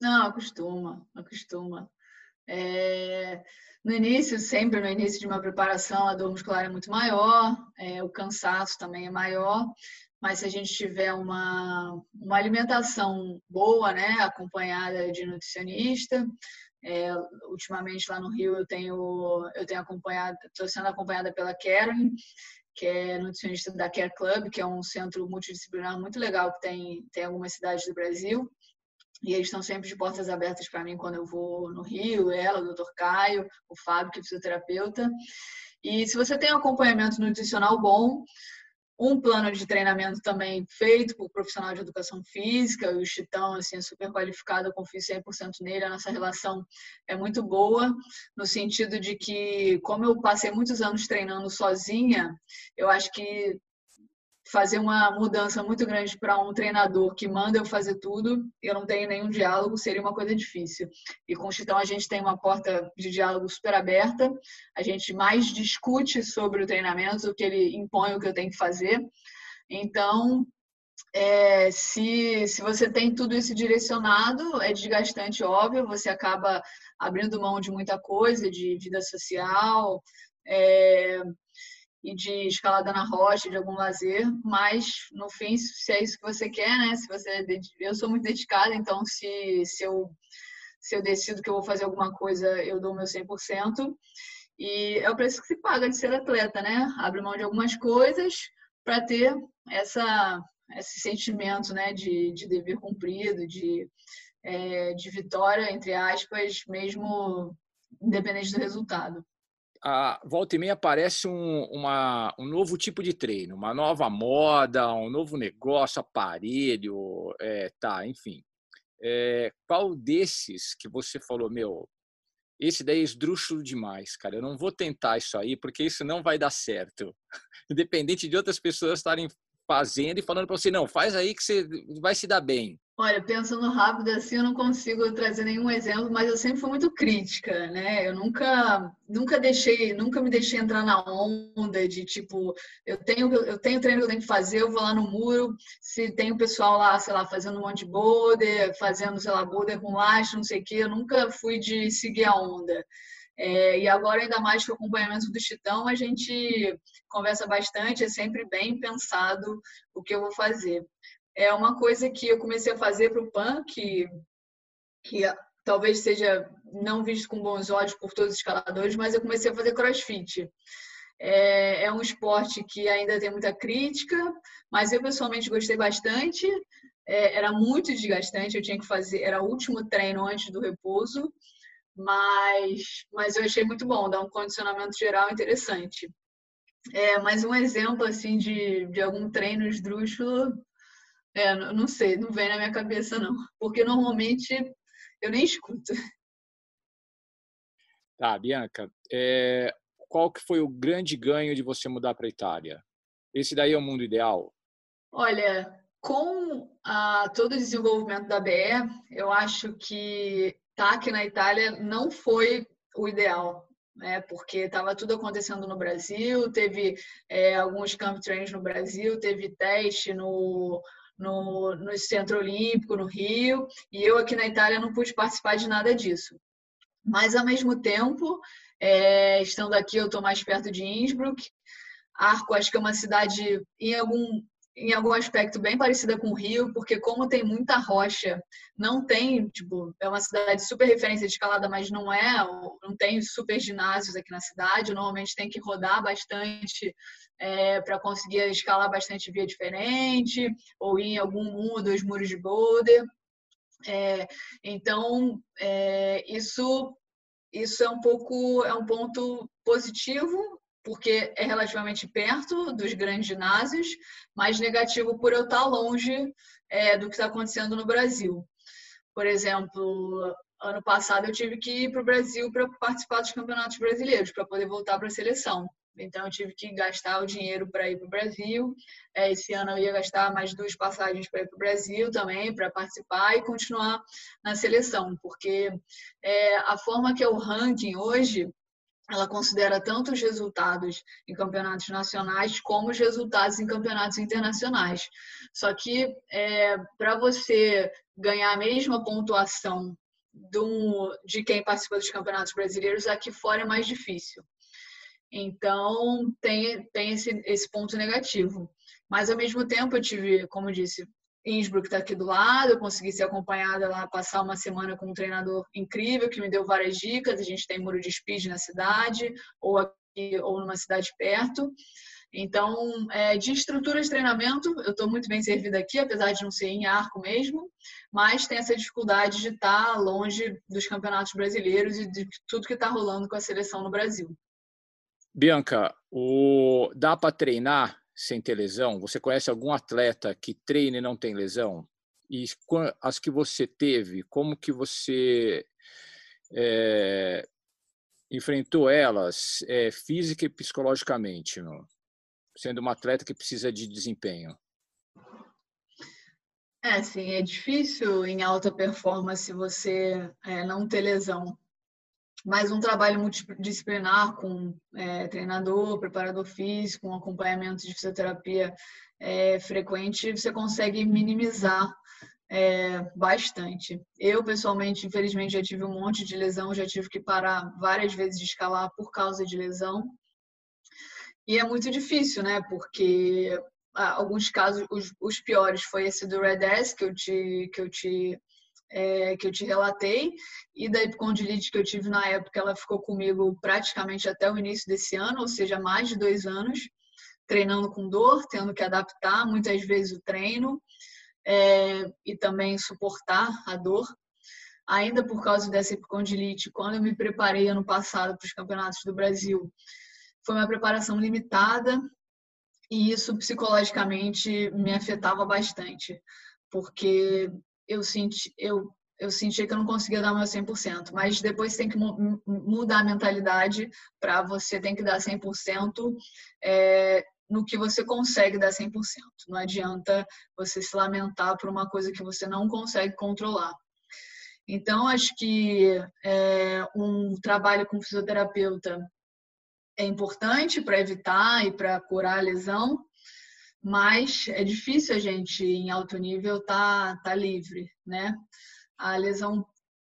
Não, acostuma, acostuma. É, no início, sempre no início de uma preparação, a dor muscular é muito maior, é, o cansaço também é maior, mas se a gente tiver uma, uma alimentação boa, né, acompanhada de nutricionista, é, ultimamente lá no Rio eu tenho eu tenho acompanhado, estou sendo acompanhada pela Karen, que é nutricionista da Care Club, que é um centro multidisciplinar muito legal que tem tem algumas cidades do Brasil. E eles estão sempre de portas abertas para mim quando eu vou no Rio, ela, o doutor Caio, o Fábio, que é fisioterapeuta. E se você tem um acompanhamento nutricional bom, um plano de treinamento também feito por profissional de educação física, o Chitão, assim, é super qualificado, eu confio 100% nele, a nossa relação é muito boa, no sentido de que, como eu passei muitos anos treinando sozinha, eu acho que fazer uma mudança muito grande para um treinador que manda eu fazer tudo, eu não tenho nenhum diálogo, seria uma coisa difícil. E com o Chitão a gente tem uma porta de diálogo super aberta, a gente mais discute sobre o treinamento do que ele impõe o que eu tenho que fazer. Então, é, se, se você tem tudo isso direcionado, é desgastante, óbvio, você acaba abrindo mão de muita coisa, de vida social, é, e de escalada na rocha, de algum lazer, mas no fim, se é isso que você quer, né? Se você eu sou muito dedicada, então se, se eu se eu decido que eu vou fazer alguma coisa, eu dou o meu 100%. E é o preço que se paga de ser atleta, né? Abre mão de algumas coisas para ter essa esse sentimento, né, de, de dever cumprido, de é, de vitória entre aspas, mesmo independente do resultado a volta e meia aparece um, uma, um novo tipo de treino, uma nova moda, um novo negócio, aparelho, é, tá, enfim. É, qual desses que você falou, meu, esse daí é esdrúxulo demais, cara, eu não vou tentar isso aí porque isso não vai dar certo. [laughs] Independente de outras pessoas estarem fazendo e falando para você, não, faz aí que você vai se dar bem. Olha, pensando rápido assim, eu não consigo trazer nenhum exemplo, mas eu sempre fui muito crítica, né? Eu nunca, nunca deixei, nunca me deixei entrar na onda de tipo, eu tenho, eu tenho treino que eu tenho que fazer, eu vou lá no muro, se tem o pessoal lá, sei lá, fazendo um monte de boulder, fazendo, sei lá, boulder com laço, não sei o quê, eu nunca fui de seguir a onda. É, e agora, ainda mais com o acompanhamento do Chitão, a gente conversa bastante, é sempre bem pensado o que eu vou fazer é uma coisa que eu comecei a fazer para o PAN, que, que talvez seja não visto com bons olhos por todos os escaladores, mas eu comecei a fazer crossfit. É, é um esporte que ainda tem muita crítica, mas eu pessoalmente gostei bastante. É, era muito desgastante, eu tinha que fazer, era o último treino antes do repouso, mas, mas eu achei muito bom, dá um condicionamento geral interessante. É, mas um exemplo assim de, de algum treino esdrúxulo, é, não sei, não vem na minha cabeça não, porque normalmente eu nem escuto. Tá, Bianca, é, qual que foi o grande ganho de você mudar para a Itália? Esse daí é o mundo ideal? Olha, com a, todo o desenvolvimento da BE, eu acho que estar tá aqui na Itália não foi o ideal, né? Porque estava tudo acontecendo no Brasil, teve é, alguns camp trains no Brasil, teve teste no no, no Centro Olímpico, no Rio, e eu aqui na Itália não pude participar de nada disso. Mas, ao mesmo tempo, é, estando aqui, eu estou mais perto de Innsbruck. Arco, acho que é uma cidade, em algum, em algum aspecto, bem parecida com o Rio, porque como tem muita rocha, não tem, tipo, é uma cidade super referência de escalada, mas não é, não tem super ginásios aqui na cidade, normalmente tem que rodar bastante é, para conseguir escalar bastante via diferente, ou ir em algum um ou dois muros de boulder. É, então, é, isso, isso é um pouco é um ponto positivo, porque é relativamente perto dos grandes ginásios, mas negativo por eu estar longe é, do que está acontecendo no Brasil. Por exemplo, ano passado eu tive que ir para o Brasil para participar dos campeonatos brasileiros, para poder voltar para a seleção. Então, eu tive que gastar o dinheiro para ir para o Brasil. É, esse ano eu ia gastar mais duas passagens para ir para o Brasil também, para participar e continuar na seleção, porque é, a forma que é o ranking hoje, ela considera tanto os resultados em campeonatos nacionais como os resultados em campeonatos internacionais. Só que é, para você ganhar a mesma pontuação do, de quem participa dos campeonatos brasileiros, aqui fora é mais difícil. Então, tem, tem esse, esse ponto negativo. Mas ao mesmo tempo eu tive, como eu disse, Innsbruck está aqui do lado, eu consegui ser acompanhada lá, passar uma semana com um treinador incrível que me deu várias dicas. A gente tem muro de speed na cidade ou aqui ou numa cidade perto. Então, é, de estrutura de treinamento, eu estou muito bem servida aqui, apesar de não ser em arco mesmo, mas tem essa dificuldade de estar tá longe dos campeonatos brasileiros e de tudo que está rolando com a seleção no Brasil. Bianca, o... dá para treinar sem ter lesão? Você conhece algum atleta que treina e não tem lesão? E as que você teve, como que você é, enfrentou elas é, física e psicologicamente? Meu? sendo uma atleta que precisa de desempenho? É, sim, é difícil em alta performance você é, não ter lesão. Mas um trabalho multidisciplinar com é, treinador, preparador físico, um acompanhamento de fisioterapia é, frequente, você consegue minimizar é, bastante. Eu, pessoalmente, infelizmente, já tive um monte de lesão, já tive que parar várias vezes de escalar por causa de lesão. E é muito difícil, né? Porque ah, alguns casos, os, os, piores foi esse do Red S que eu te, que eu te, é, que eu te relatei, e da epicondilite que eu tive na época, ela ficou comigo praticamente até o início desse ano, ou seja, mais de dois anos, treinando com dor, tendo que adaptar muitas vezes o treino é, e também suportar a dor. Ainda por causa dessa epicondilite, quando eu me preparei ano passado para os campeonatos do Brasil, foi uma preparação limitada e isso psicologicamente me afetava bastante, porque eu senti, eu, eu sentia que eu não conseguia dar meu 100%, mas depois tem que mudar a mentalidade para você tem que dar 100% é, no que você consegue dar 100%. Não adianta você se lamentar por uma coisa que você não consegue controlar. Então, acho que é, um trabalho com fisioterapeuta é importante para evitar e para curar a lesão, mas é difícil a gente em alto nível tá tá livre, né? A lesão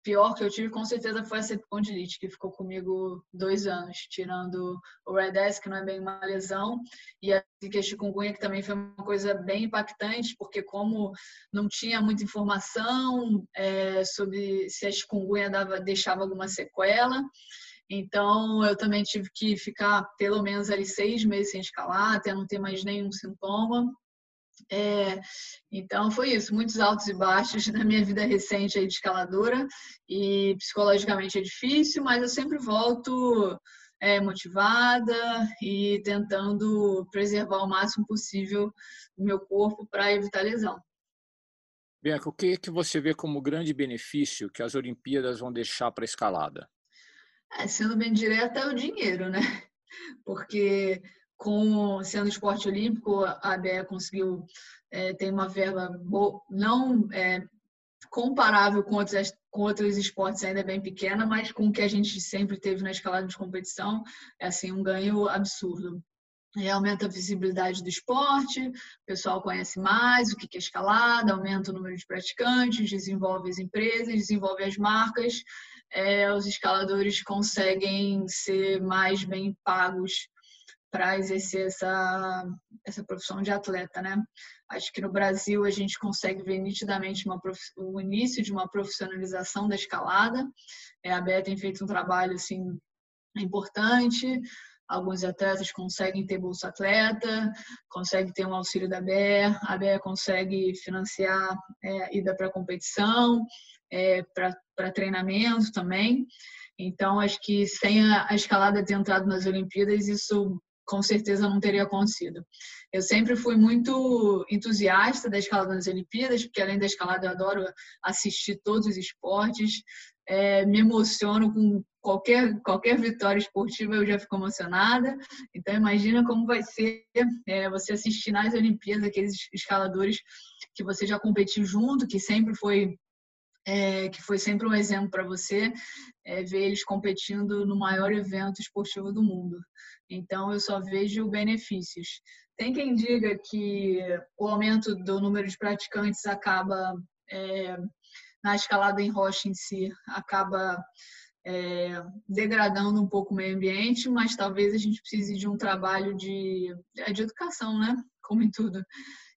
pior que eu tive com certeza foi a epicondilite, que ficou comigo dois anos, tirando o Red S, que não é bem uma lesão, e a chikungunya, que também foi uma coisa bem impactante, porque como não tinha muita informação é, sobre se a chikungunya dava, deixava alguma sequela, então, eu também tive que ficar pelo menos ali seis meses sem escalar, até não ter mais nenhum sintoma. É, então, foi isso, muitos altos e baixos na minha vida recente aí de escaladora. E psicologicamente é difícil, mas eu sempre volto é, motivada e tentando preservar o máximo possível o meu corpo para evitar lesão. Bianca, o que, é que você vê como grande benefício que as Olimpíadas vão deixar para a escalada? É, sendo bem direto, é o dinheiro, né? [laughs] Porque com sendo esporte olímpico, a ABE conseguiu é, ter uma verba não é, comparável com outros, com outros esportes ainda bem pequena, mas com o que a gente sempre teve na escalada de competição, é assim um ganho absurdo. E aumenta a visibilidade do esporte, o pessoal conhece mais o que é escalada, aumenta o número de praticantes, desenvolve as empresas, desenvolve as marcas é, os escaladores conseguem ser mais bem pagos para exercer essa, essa profissão de atleta, né? Acho que no Brasil a gente consegue ver nitidamente uma, o início de uma profissionalização da escalada. É, a BE tem feito um trabalho assim importante. Alguns atletas conseguem ter bolsa atleta, conseguem ter um auxílio da BE, a BE consegue financiar é, ida para competição, é, para treinamento também. Então, acho que sem a escalada ter entrado nas Olimpíadas, isso com certeza não teria acontecido. Eu sempre fui muito entusiasta da escalada nas Olimpíadas, porque além da escalada eu adoro assistir todos os esportes, é, me emociono com qualquer, qualquer vitória esportiva, eu já fico emocionada. Então imagina como vai ser é, você assistir nas Olimpíadas aqueles escaladores que você já competiu junto, que sempre foi é, que foi sempre um exemplo para você, é, ver eles competindo no maior evento esportivo do mundo. Então, eu só vejo benefícios. Tem quem diga que o aumento do número de praticantes acaba, é, na escalada em rocha em si, acaba é, degradando um pouco o meio ambiente, mas talvez a gente precise de um trabalho de, de educação, né? [laughs] Como em tudo.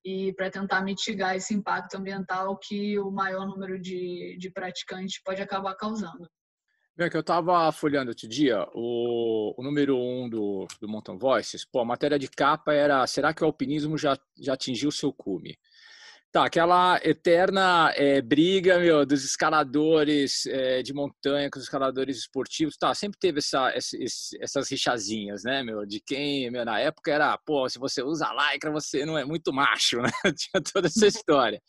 E para tentar mitigar esse impacto ambiental que o maior número de, de praticantes pode acabar causando. Bem, que eu estava folhando outro dia, o, o número um do, do Mountain Voices, pô, a matéria de capa era será que o alpinismo já, já atingiu seu cume? Tá, aquela eterna é, briga, meu, dos escaladores é, de montanha com os escaladores esportivos, tá, sempre teve essa, essa, essas rixazinhas, né, meu, de quem, meu, na época era, pô, se você usa lycra, você não é muito macho, [laughs] né, tinha toda essa história.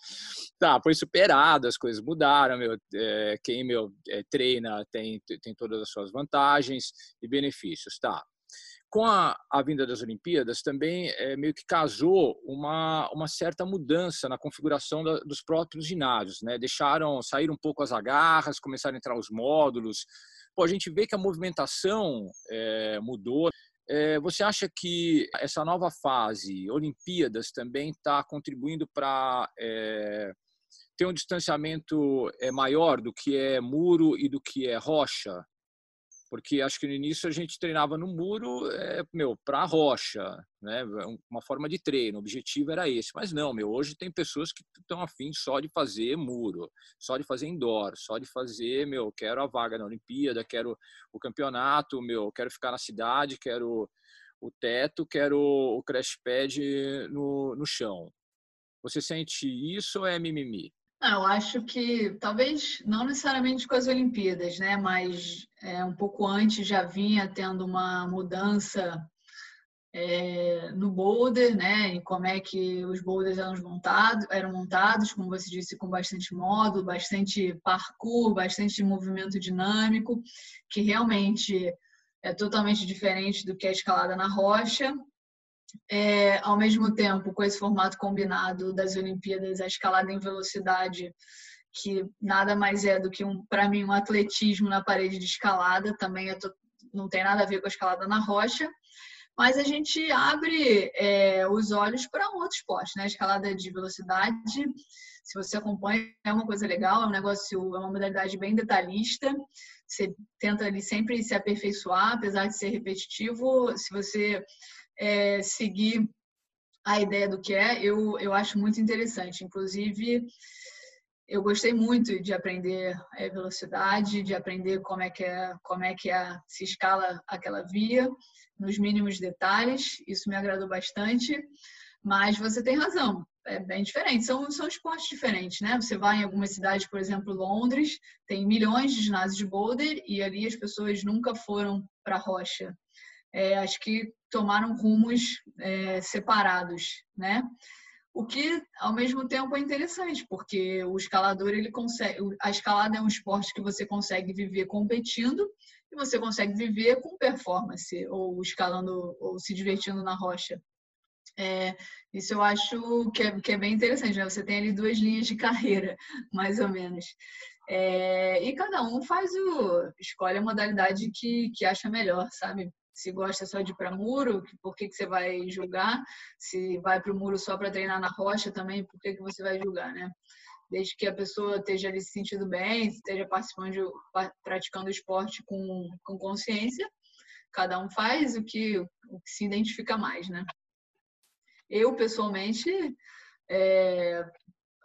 Tá, foi superado, as coisas mudaram, meu, é, quem, meu, treina tem, tem todas as suas vantagens e benefícios, tá com a, a, vinda das Olimpíadas, também é, meio que casou uma, uma certa mudança na configuração da, dos próprios ginásios. Né? Deixaram sair um pouco as agarras, começaram a entrar os módulos. Pô, a gente vê que a movimentação é, mudou. É, você acha que essa nova fase, Olimpíadas, também está contribuindo para ter um distanciamento maior do que é muro e do que é rocha? Porque acho que no início a gente treinava no muro, é, meu, para a rocha, né? Uma forma de treino, o objetivo era esse. Mas não, meu, hoje tem pessoas que estão afim só de fazer muro, só de fazer indoor, só de fazer, meu, quero a vaga na Olimpíada, quero o campeonato, meu, quero ficar na cidade, quero o teto, quero o crash pad no, no chão. Você sente isso ou é mimimi? Eu acho que talvez não necessariamente com as Olimpíadas, né? Mas é, um pouco antes já vinha tendo uma mudança é, no boulder, né? Em como é que os boulders eram montados, eram montados, como você disse, com bastante módulo, bastante parkour, bastante movimento dinâmico, que realmente é totalmente diferente do que a escalada na rocha é, ao mesmo tempo, com esse formato combinado das Olimpíadas, a escalada em velocidade, que nada mais é do que, um, para mim, um atletismo na parede de escalada, também tô, não tem nada a ver com a escalada na rocha, mas a gente abre é, os olhos para um outro esporte, né? Escalada de velocidade, se você acompanha, é uma coisa legal, é um negócio, é uma modalidade bem detalhista, você tenta ali sempre se aperfeiçoar, apesar de ser repetitivo, se você é, seguir a ideia do que é, eu, eu acho muito interessante. Inclusive, eu gostei muito de aprender é, velocidade, de aprender como é que é, como é que é, se escala aquela via nos mínimos detalhes. Isso me agradou bastante. Mas você tem razão, é bem diferente. São, são esportes diferentes, né? Você vai em algumas cidades, por exemplo, Londres, tem milhões de ginásios de boulder e ali as pessoas nunca foram para a rocha é, acho que tomaram rumos é, separados, né? O que, ao mesmo tempo, é interessante, porque o escalador, ele consegue, a escalada é um esporte que você consegue viver competindo e você consegue viver com performance, ou escalando, ou se divertindo na rocha. É, isso eu acho que é, que é bem interessante, né? Você tem ali duas linhas de carreira, [laughs] mais ou menos. É, e cada um faz o. escolhe a modalidade que, que acha melhor, sabe? Se gosta só de ir para muro, por que, que você vai julgar? Se vai para o muro só para treinar na rocha também, por que, que você vai julgar, né? Desde que a pessoa esteja ali se sentindo bem, esteja participando, praticando esporte com, com consciência, cada um faz o que, o que se identifica mais, né? Eu, pessoalmente, é,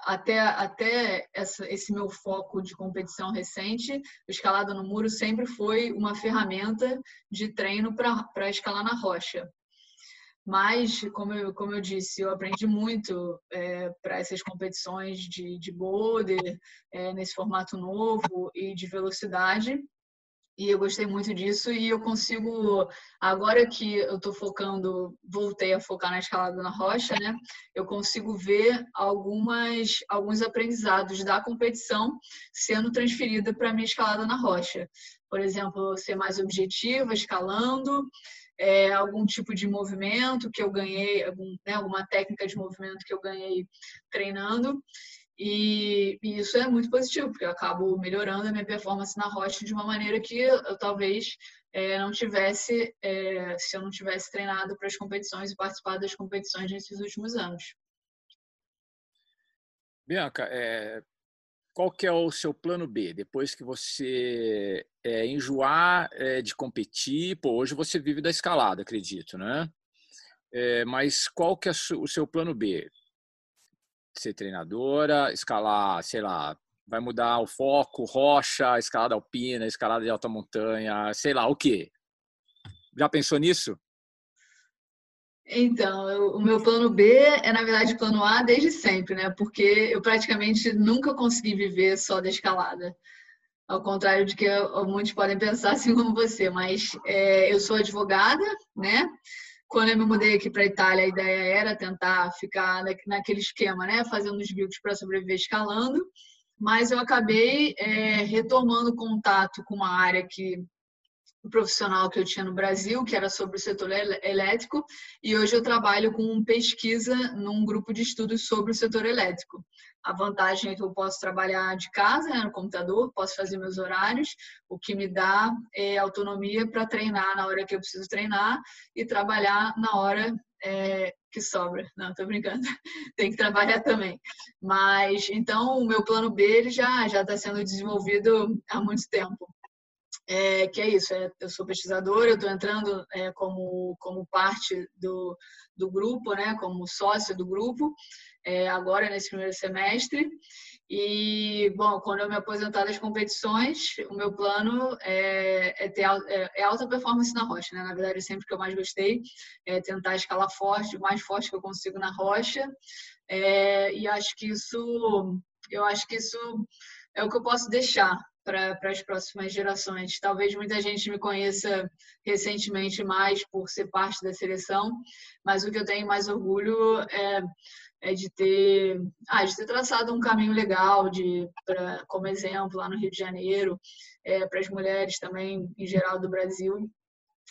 até, até essa, esse meu foco de competição recente, o escalada no muro sempre foi uma ferramenta de treino para escalar na rocha. Mas, como eu, como eu disse, eu aprendi muito é, para essas competições de, de boulder, é, nesse formato novo e de velocidade e eu gostei muito disso e eu consigo agora que eu estou focando voltei a focar na escalada na rocha né eu consigo ver algumas alguns aprendizados da competição sendo transferida para minha escalada na rocha. Por exemplo ser mais objetiva escalando é, algum tipo de movimento que eu ganhei algum, né, alguma técnica de movimento que eu ganhei treinando e, e, isso é muito positivo, porque eu acabo melhorando a minha performance na rocha de uma maneira que eu talvez é, não tivesse, é, se eu não tivesse treinado para as competições e participado das competições nesses últimos anos. Bianca, é, qual que é o seu plano B depois que você é, enjoar é, de competir? Pô, hoje você vive da escalada, acredito, né? É, mas qual que é o seu plano B? Ser treinadora, escalar, sei lá, vai mudar o foco, rocha, escalada alpina, escalada de alta montanha, sei lá, o quê? Já pensou nisso? Então, eu, o meu plano B é, na verdade, plano A desde sempre, né? Porque eu praticamente nunca consegui viver só da escalada. Ao contrário de que muitos podem pensar assim como você, mas é, eu sou advogada, né? Quando eu me mudei aqui para Itália, a ideia era tentar ficar naquele esquema, né? Fazendo os bicos para sobreviver escalando, mas eu acabei é, retomando contato com uma área que profissional que eu tinha no Brasil, que era sobre o setor elétrico, e hoje eu trabalho com pesquisa num grupo de estudos sobre o setor elétrico. A vantagem é que eu posso trabalhar de casa, né, no computador, posso fazer meus horários, o que me dá é autonomia para treinar na hora que eu preciso treinar e trabalhar na hora é, que sobra. Não, tô brincando. [laughs] Tem que trabalhar também. Mas então o meu plano B ele já já está sendo desenvolvido há muito tempo é, que é isso, é, eu sou pesquisadora, eu estou entrando é, como, como parte do, do grupo, né, como sócia do grupo, é, agora nesse primeiro semestre. E, bom, quando eu me aposentar das competições, o meu plano é, é ter é, é, alta performance na rocha, né? Na verdade, sempre que eu mais gostei é tentar escalar forte, o mais forte que eu consigo na rocha. É, e acho que isso, eu acho que isso é o que eu posso deixar para as próximas gerações. Talvez muita gente me conheça recentemente mais por ser parte da seleção, mas o que eu tenho mais orgulho é, é de ter, ah, de ter traçado um caminho legal, de, pra, como exemplo, lá no Rio de Janeiro, é, para as mulheres também, em geral, do Brasil,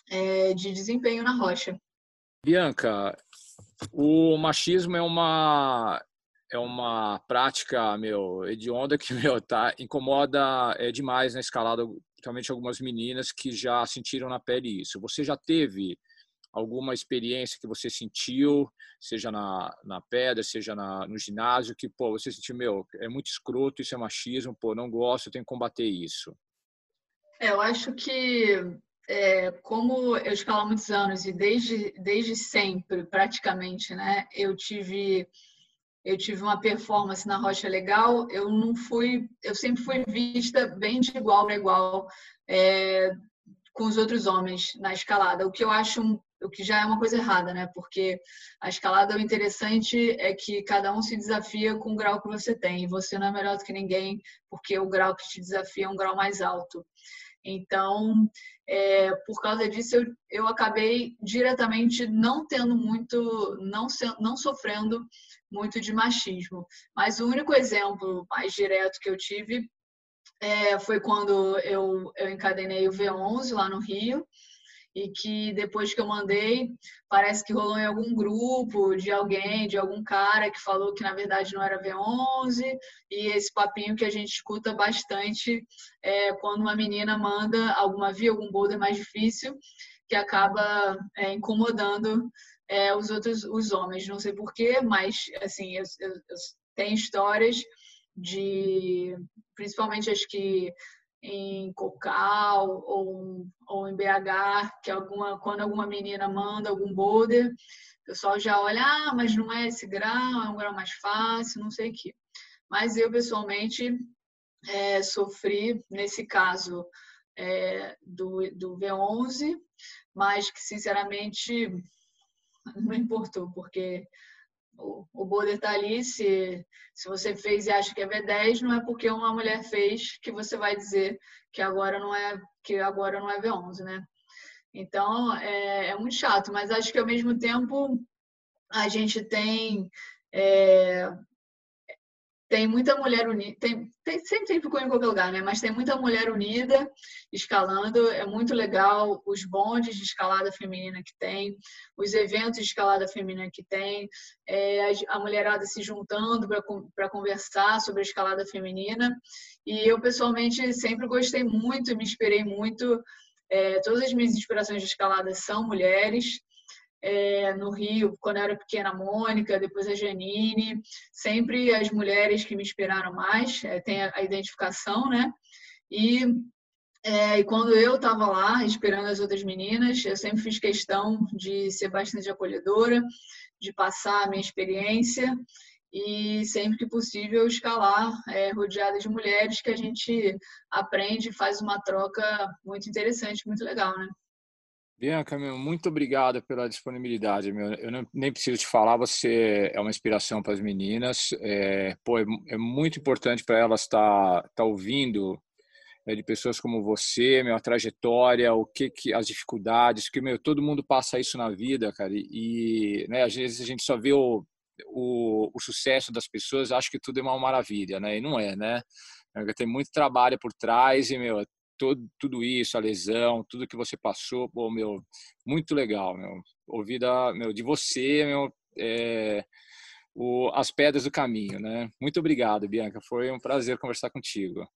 é, de desempenho na rocha. Bianca, o machismo é uma é uma prática, meu, hedionda que, [laughs] meu, tá, incomoda é, demais na escalada, principalmente algumas meninas que já sentiram na pele isso. Você já teve alguma experiência que você sentiu, seja na, na pedra, seja na, no ginásio, que, pô, você sentiu, meu, é muito escroto, isso é machismo, pô, não gosto, eu tenho que combater isso? É, eu acho que é, como eu escalo há muitos anos e desde, desde sempre, praticamente, né, eu tive eu tive uma performance na rocha legal, eu não fui, eu sempre fui vista bem de igual para igual é, com os outros homens na escalada, o que eu acho o que já é uma coisa errada, né? Porque a escalada o interessante é que cada um se desafia com o grau que você tem, e você não é melhor do que ninguém, porque o grau que te desafia é um grau mais alto. Então, é, por causa disso, eu, eu acabei diretamente não tendo muito, não, não sofrendo muito de machismo. Mas o único exemplo mais direto que eu tive é, foi quando eu, eu encadenei o V11 lá no Rio e que depois que eu mandei, parece que rolou em algum grupo de alguém, de algum cara que falou que na verdade não era V11 e esse papinho que a gente escuta bastante é, quando uma menina manda alguma via, algum boulder mais difícil que acaba é, incomodando é, os outros, os homens. Não sei porquê, mas assim, eu, eu, eu tenho histórias de, principalmente acho que em Cocal ou, ou em BH, que alguma, quando alguma menina manda algum boulder, o pessoal já olha, ah, mas não é esse grau, é um grau mais fácil, não sei o quê. Mas eu, pessoalmente, é, sofri, nesse caso, é, do, do V11, mas que, sinceramente, [laughs] não importou, porque o, border está ali, se, se você fez e acha que é V10, não é porque uma mulher fez que você vai dizer que agora não é que agora não é V11, né? Então é, é muito chato, mas acho que ao mesmo tempo a gente tem é, tem muita mulher unida, tem, tem, sempre tem ficou em qualquer lugar, né? Mas tem muita mulher unida escalando, é muito legal os bondes de escalada feminina que tem, os eventos de escalada feminina que tem, é, a mulherada se juntando para conversar sobre a escalada feminina. E eu, pessoalmente, sempre gostei muito, me inspirei muito. É, todas as minhas inspirações de escalada são mulheres. É, no Rio, quando eu era pequena, a Mônica, depois a Janine, sempre as mulheres que me inspiraram mais, é, tem a, a, identificação, né? E, é, e quando eu estava lá, esperando as outras meninas, eu sempre fiz questão de ser bastante acolhedora, de passar a minha experiência e sempre que possível escalar é, rodeada de mulheres que a gente aprende faz uma troca muito interessante, muito legal, né? Bianca, meu, muito obrigado pela disponibilidade. Meu. Eu não, nem preciso te falar, você é uma inspiração para as meninas. É, pô, é, é muito importante para elas estar tá, tá ouvindo é, de pessoas como você, meu, a trajetória, o que, que as dificuldades, que meu, todo mundo passa isso na vida, cara. E, né, às vezes a gente só vê o, o, o sucesso das pessoas, acha que tudo é uma maravilha, né? E não é, né? Tem muito trabalho por trás e, meu, todo, tudo isso, a lesão, tudo que você passou, pô, meu, muito legal, meu. Ouvir da, meu, de você, meu, é, o, as pedras do caminho, né? Muito obrigado, Bianca. Foi um prazer conversar contigo.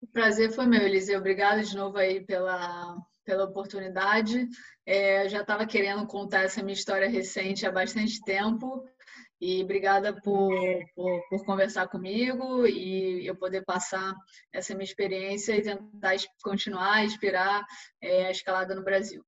O prazer foi meu, Eliseu. Obrigado de novo aí pela, pela oportunidade. É, eu já estava querendo contar essa minha história recente há bastante tempo e obrigada por, por, por, conversar comigo e eu poder passar essa minha experiência e tentar continuar a inspirar é, a escalada no Brasil.